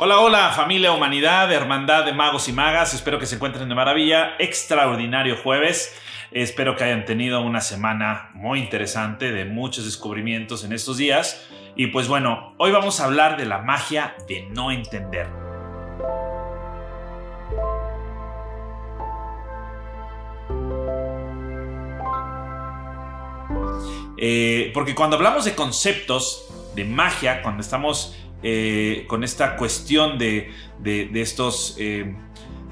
Hola, hola, familia, humanidad, hermandad de magos y magas. Espero que se encuentren de maravilla. Extraordinario jueves. Espero que hayan tenido una semana muy interesante de muchos descubrimientos en estos días. Y pues bueno, hoy vamos a hablar de la magia de no entender. Eh, porque cuando hablamos de conceptos de magia, cuando estamos eh, con esta cuestión de, estos, eh,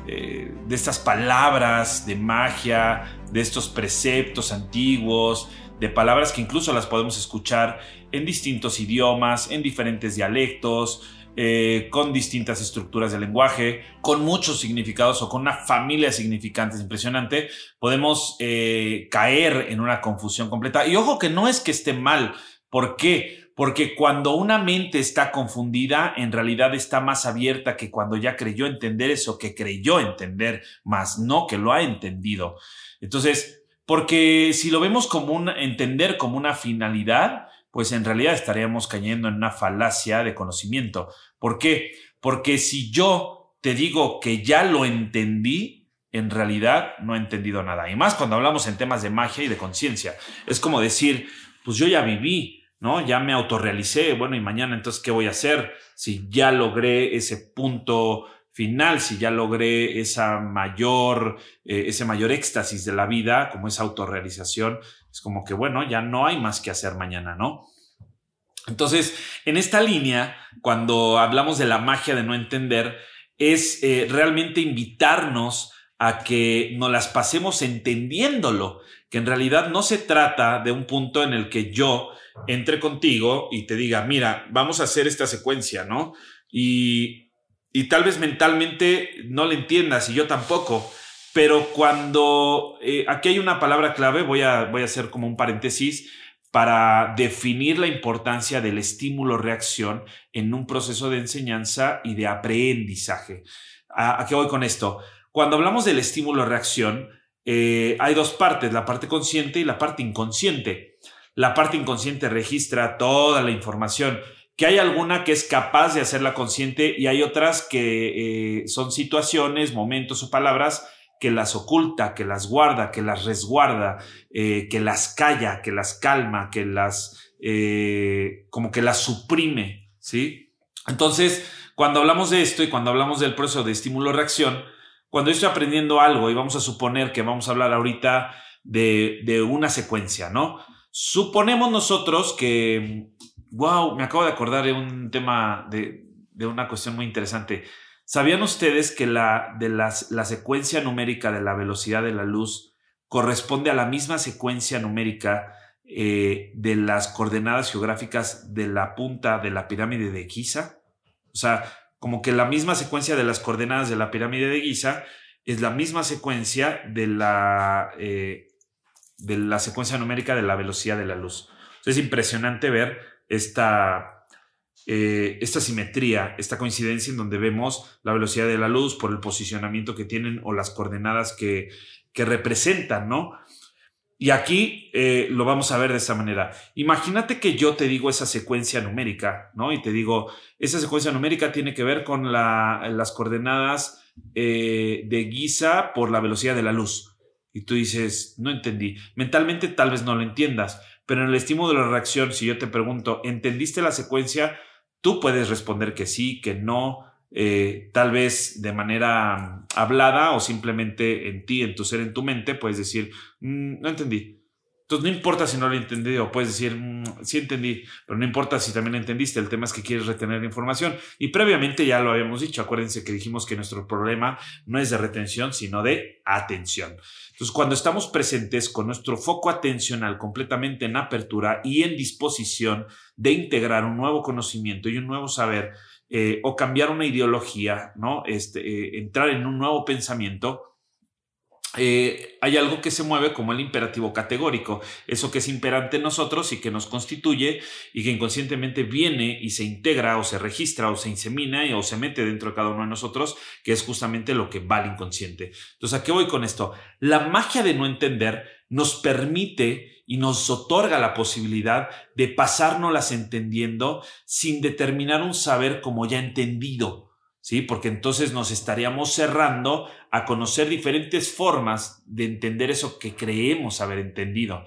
eh, de estas palabras de magia, de estos preceptos antiguos, de palabras que incluso las podemos escuchar en distintos idiomas, en diferentes dialectos, con distintas estructuras de lenguaje, con muchos significados o con una familia de significantes impresionante, podemos caer en una confusión completa. Y ojo que no es que esté mal. ¿Por qué? Porque cuando una mente está confundida, en realidad está más abierta que cuando ya creyó entender eso que creyó entender, más no que lo ha entendido. Entonces, porque si lo vemos como un entender como una finalidad, pues en realidad estaríamos cayendo en una falacia de conocimiento. ¿Por qué? Porque si yo te digo que ya lo entendí, en realidad no he entendido nada. Y más cuando hablamos en temas de magia y de conciencia. Es como decir, pues yo ya viví, ¿no? Ya me autorrealicé, bueno, y mañana entonces, ¿qué voy a hacer? Si ya logré ese punto final, si ya logré esa mayor, eh, ese mayor éxtasis de la vida, como esa autorrealización, es como que, bueno, ya no hay más que hacer mañana, ¿no? Entonces, en esta línea, cuando hablamos de la magia de no entender, es eh, realmente invitarnos a que nos las pasemos entendiéndolo, que en realidad no se trata de un punto en el que yo entre contigo y te diga, mira, vamos a hacer esta secuencia, ¿no? Y, y tal vez mentalmente no le entiendas y yo tampoco, pero cuando eh, aquí hay una palabra clave, voy a, voy a hacer como un paréntesis para definir la importancia del estímulo-reacción en un proceso de enseñanza y de aprendizaje. ¿A, qué voy con esto? Cuando hablamos del estímulo-reacción, eh, hay dos partes, la parte consciente y la parte inconsciente la parte inconsciente registra toda la información, que hay alguna que es capaz de hacerla consciente y hay otras que eh, son situaciones, momentos o palabras que las oculta, que las guarda, que las resguarda, eh, que las calla, que las calma, que las como que las suprime, ¿sí? Entonces, cuando hablamos de esto y cuando hablamos del proceso de estímulo-reacción, cuando yo estoy aprendiendo algo y vamos a suponer que vamos a hablar ahorita de, una secuencia, ¿no? Suponemos nosotros que, wow, me acabo de acordar de un tema, de, una cuestión muy interesante. ¿Sabían ustedes que la, de la secuencia numérica de la velocidad de la luz corresponde a la misma secuencia numérica eh, de las coordenadas geográficas de la punta de la pirámide de Giza? O sea, como que la misma secuencia de las coordenadas de la pirámide de Giza es la misma secuencia de la, eh, de la secuencia numérica de la velocidad de la luz. es impresionante ver esta, eh, esta simetría, esta coincidencia en donde vemos la velocidad de la luz por el posicionamiento que tienen o las coordenadas que, que representan, ¿no? Y aquí eh, lo vamos a ver de esta manera. Imagínate que yo te digo esa secuencia numérica, ¿no? Y te digo, esa secuencia numérica tiene que ver con las coordenadas eh, de Giza por la velocidad de la luz y tú dices, no entendí. Mentalmente tal vez no lo entiendas, pero en el estímulo de la reacción, si yo te pregunto, ¿entendiste la secuencia? Tú puedes responder que sí, que no, eh, tal vez de manera hablada o simplemente en ti, en tu ser, en tu mente, puedes decir, mm, no entendí. Entonces, no importa si no lo he entendido, puedes decir, mm, sí entendí, pero no importa si también entendiste, el tema es que quieres retener información. Y previamente ya lo habíamos dicho, acuérdense que dijimos que nuestro problema no es de retención, sino de atención. Entonces, cuando estamos presentes con nuestro foco atencional completamente en apertura y en disposición de integrar un nuevo conocimiento y un nuevo saber, eh, o cambiar una ideología, ¿no? Este, eh, entrar en un nuevo pensamiento, eh, hay algo que se mueve como el imperativo categórico, eso que es imperante en nosotros y que nos constituye y que inconscientemente viene y se integra o se registra o se insemina o se mete dentro de cada uno de nosotros, que es justamente lo que va al inconsciente. Entonces, ¿a qué voy con esto? La magia de no entender nos permite y nos otorga la posibilidad de pasárnoslas entendiendo sin determinar un saber como ya entendido. ¿Sí? Porque entonces nos estaríamos cerrando a conocer diferentes formas de entender eso que creemos haber entendido.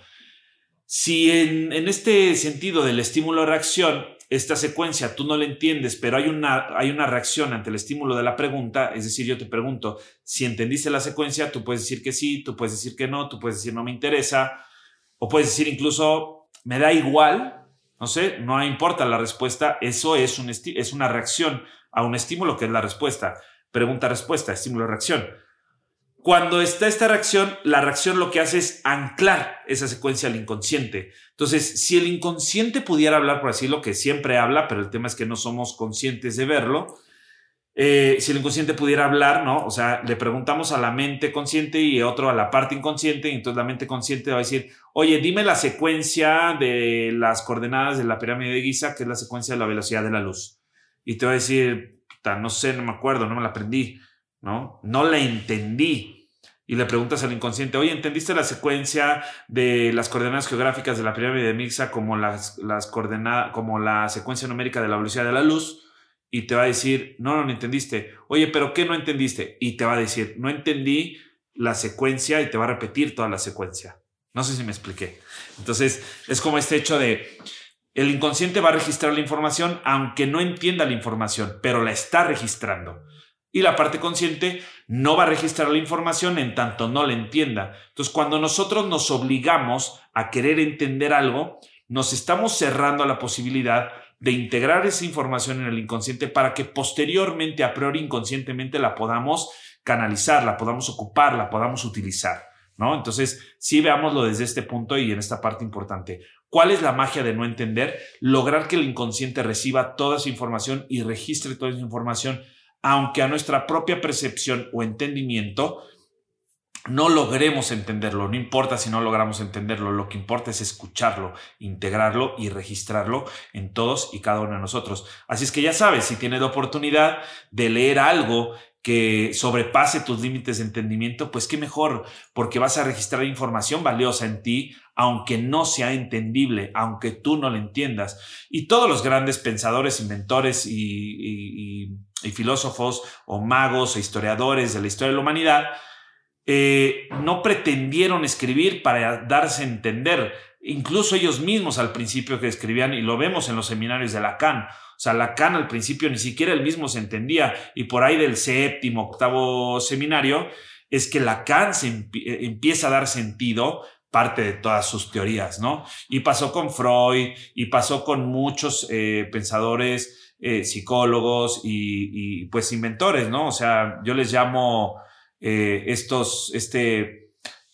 Si en, este sentido del estímulo-reacción, esta secuencia tú no la entiendes, pero hay una, hay una reacción ante el estímulo de la pregunta, es decir, yo te pregunto, si entendiste la secuencia, tú puedes decir que sí, tú puedes decir que no, tú puedes decir no me interesa, o puedes decir incluso me da igual, no sé, no importa la respuesta, eso es, un es una reacción a un estímulo que es la respuesta. Pregunta-respuesta, estímulo-reacción. Cuando está esta reacción, la reacción lo que hace es anclar esa secuencia al inconsciente. Entonces, si el inconsciente pudiera hablar, por así lo que siempre habla, pero el tema es que no somos conscientes de verlo, eh, si el inconsciente pudiera hablar, ¿no? O sea, le preguntamos a la mente consciente y otro a la parte inconsciente, y entonces la mente consciente va a decir, oye, dime la secuencia de las coordenadas de la pirámide de Giza, que es la secuencia de la velocidad de la luz y te va a decir, no sé, no me acuerdo, no me la aprendí, ¿no? No la entendí. Y le preguntas al inconsciente, oye, ¿entendiste la secuencia de las coordenadas geográficas de la pirámide de Mixa como, las, las coordenadas, como la secuencia numérica de la velocidad de la luz? Y te va a decir, no, no, no entendiste. Oye, ¿pero qué no entendiste? Y te va a decir, no entendí la secuencia y te va a repetir toda la secuencia. No sé si me expliqué. Entonces, es como este hecho de, el inconsciente va a registrar la información aunque no entienda la información, pero la está registrando. Y la parte consciente no va a registrar la información en tanto no la entienda. Entonces, cuando nosotros nos obligamos a querer entender algo, nos estamos cerrando la posibilidad de integrar esa información en el inconsciente para que posteriormente, a priori inconscientemente, la podamos canalizar, la podamos ocupar, la podamos utilizar. Entonces, sí veámoslo desde este punto y en esta parte importante. ¿Cuál es la magia de no entender? Lograr que el inconsciente reciba toda esa información y registre toda esa información, aunque a nuestra propia percepción o entendimiento no logremos entenderlo, no importa si no logramos entenderlo, lo que importa es escucharlo, integrarlo y registrarlo en todos y cada uno de nosotros. Así es que ya sabes, si tienes la oportunidad de leer algo que sobrepase tus límites de entendimiento, pues qué mejor, porque vas a registrar información valiosa en ti, aunque no sea entendible, aunque tú no lo entiendas. Y todos los grandes pensadores, inventores y, filósofos o magos o historiadores de la historia de la humanidad, eh, no pretendieron escribir para darse a entender, incluso ellos mismos al principio que escribían, y lo vemos en los seminarios de Lacan, o sea, Lacan al principio ni siquiera él mismo se entendía y por ahí del séptimo, octavo seminario es que Lacan se eh, empieza a dar sentido parte de todas sus teorías, ¿no? Y pasó con Freud y pasó con muchos eh, pensadores, eh, psicólogos y, pues inventores, ¿no? O sea, yo les llamo estos, este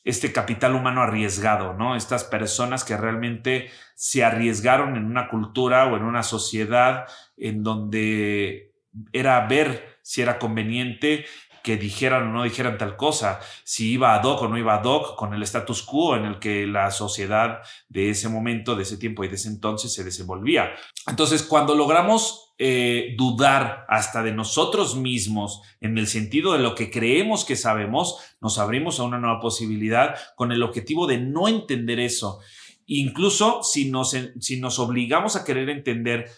este capital humano arriesgado, ¿no? Estas personas que realmente se arriesgaron en una cultura o en una sociedad en donde era ver si era conveniente que dijeran o no dijeran tal cosa, si iba a hoc o no iba a hoc con el status quo en el que la sociedad de ese momento, de ese tiempo y de ese entonces se desenvolvía. Entonces, cuando logramos eh, dudar hasta de nosotros mismos en el sentido de lo que creemos que sabemos, nos abrimos a una nueva posibilidad con el objetivo de no entender eso. Incluso si nos, si nos obligamos a querer entender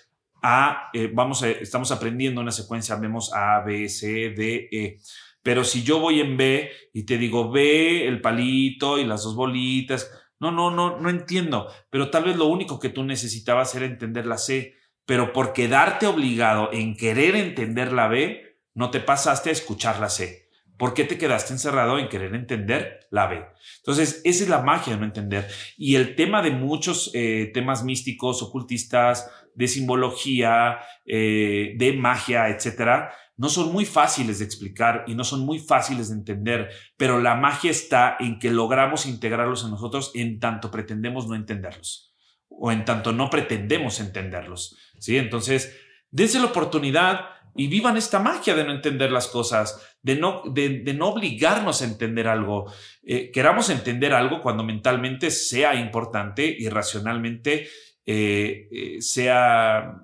a, eh, vamos a, estamos aprendiendo una secuencia, vemos A, B, C, D, E. Pero si yo voy en B y te digo B, el palito y las dos bolitas, no, no, no, no entiendo. Pero tal vez lo único que tú necesitabas era entender la C. Pero por quedarte obligado en querer entender la B, no te pasaste a escuchar la C. ¿Por qué te quedaste encerrado en querer entender la B? Entonces, esa es la magia de no entender. Y el tema de muchos eh, temas místicos, ocultistas, de simbología, eh, de magia, etcétera, no son muy fáciles de explicar y no son muy fáciles de entender, pero la magia está en que logramos integrarlos en nosotros en tanto pretendemos no entenderlos o en tanto no pretendemos entenderlos. ¿sí? Entonces, dense la oportunidad y vivan esta magia de no entender las cosas, de no, de, no obligarnos a entender algo. Eh, queramos entender algo cuando mentalmente sea importante y racionalmente eh, eh, sea,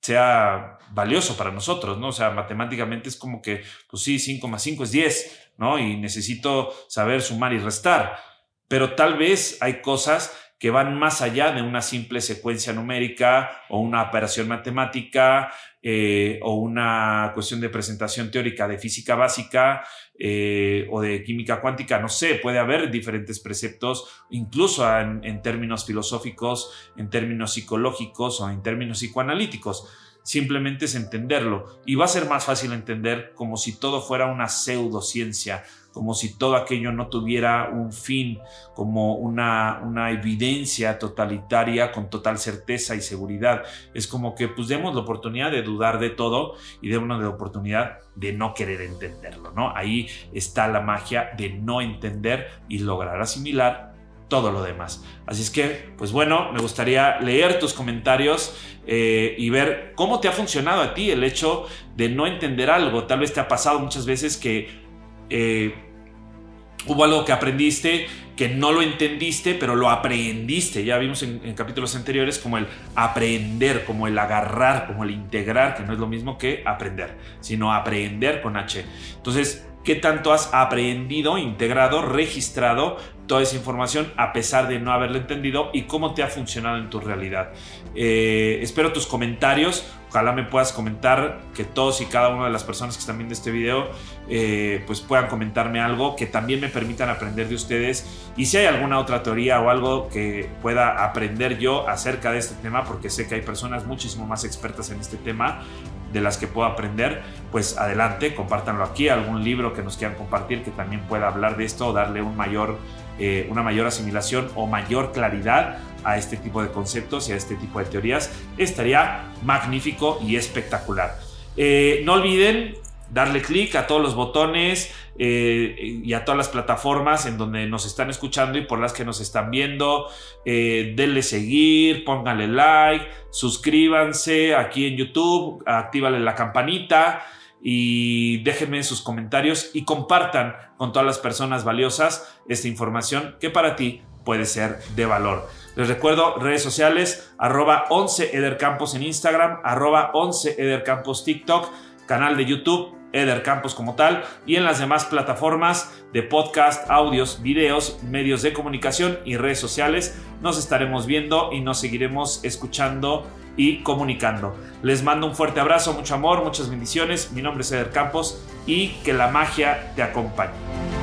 sea valioso para nosotros, ¿no? O sea, matemáticamente es como que, pues sí, 5 más 5 es 10, ¿no? Y necesito saber sumar y restar. Pero tal vez hay cosas que van más allá de una simple secuencia numérica o una operación matemática eh, o una cuestión de presentación teórica de física básica eh, o de química cuántica, no sé, puede haber diferentes preceptos, incluso en, términos filosóficos, en términos psicológicos o en términos psicoanalíticos. Simplemente es entenderlo y va a ser más fácil entender como si todo fuera una pseudociencia, como si todo aquello no tuviera un fin, como una, una evidencia totalitaria con total certeza y seguridad. Es como que pues demos la oportunidad de dudar de todo y demos la oportunidad de no querer entenderlo, ¿no? Ahí está la magia de no entender y lograr asimilar todo lo demás. Así es que, pues bueno, me gustaría leer tus comentarios eh, y ver cómo te ha funcionado a ti el hecho de no entender algo. Tal vez te ha pasado muchas veces que eh, hubo algo que aprendiste que no lo entendiste, pero lo aprendiste. Ya vimos en, capítulos anteriores como el aprender, como el agarrar, como el integrar, que no es lo mismo que aprender, sino aprender con H. Entonces, ¿qué tanto has aprendido, integrado, registrado toda esa información a pesar de no haberla entendido y cómo te ha funcionado en tu realidad? Eh, espero tus comentarios. Ojalá me puedas comentar que todos y cada una de las personas que están viendo este video eh, pues puedan comentarme algo que también me permitan aprender de ustedes y si hay alguna otra teoría o algo que pueda aprender yo acerca de este tema porque sé que hay personas muchísimo más expertas en este tema de las que puedo aprender, pues adelante, compártanlo aquí, algún libro que nos quieran compartir que también pueda hablar de esto o darle un mayor, eh, una mayor asimilación o mayor claridad a este tipo de conceptos y a este tipo de teorías, estaría magnífico y espectacular. Eh, no olviden darle clic a todos los botones eh, y a todas las plataformas en donde nos están escuchando y por las que nos están viendo. Denle seguir, pónganle like, suscríbanse aquí en YouTube, actívale la campanita y déjenme sus comentarios y compartan con todas las personas valiosas esta información que para ti puede ser de valor. Les recuerdo redes sociales, arroba 11 edercampos en Instagram, arroba 11 edercampos TikTok, canal de YouTube, Eder Campos como tal, y en las demás plataformas de podcast, audios, videos, medios de comunicación y redes sociales. Nos estaremos viendo y nos seguiremos escuchando y comunicando. Les mando un fuerte abrazo, mucho amor, muchas bendiciones. Mi nombre es Eder Campos y que la magia te acompañe.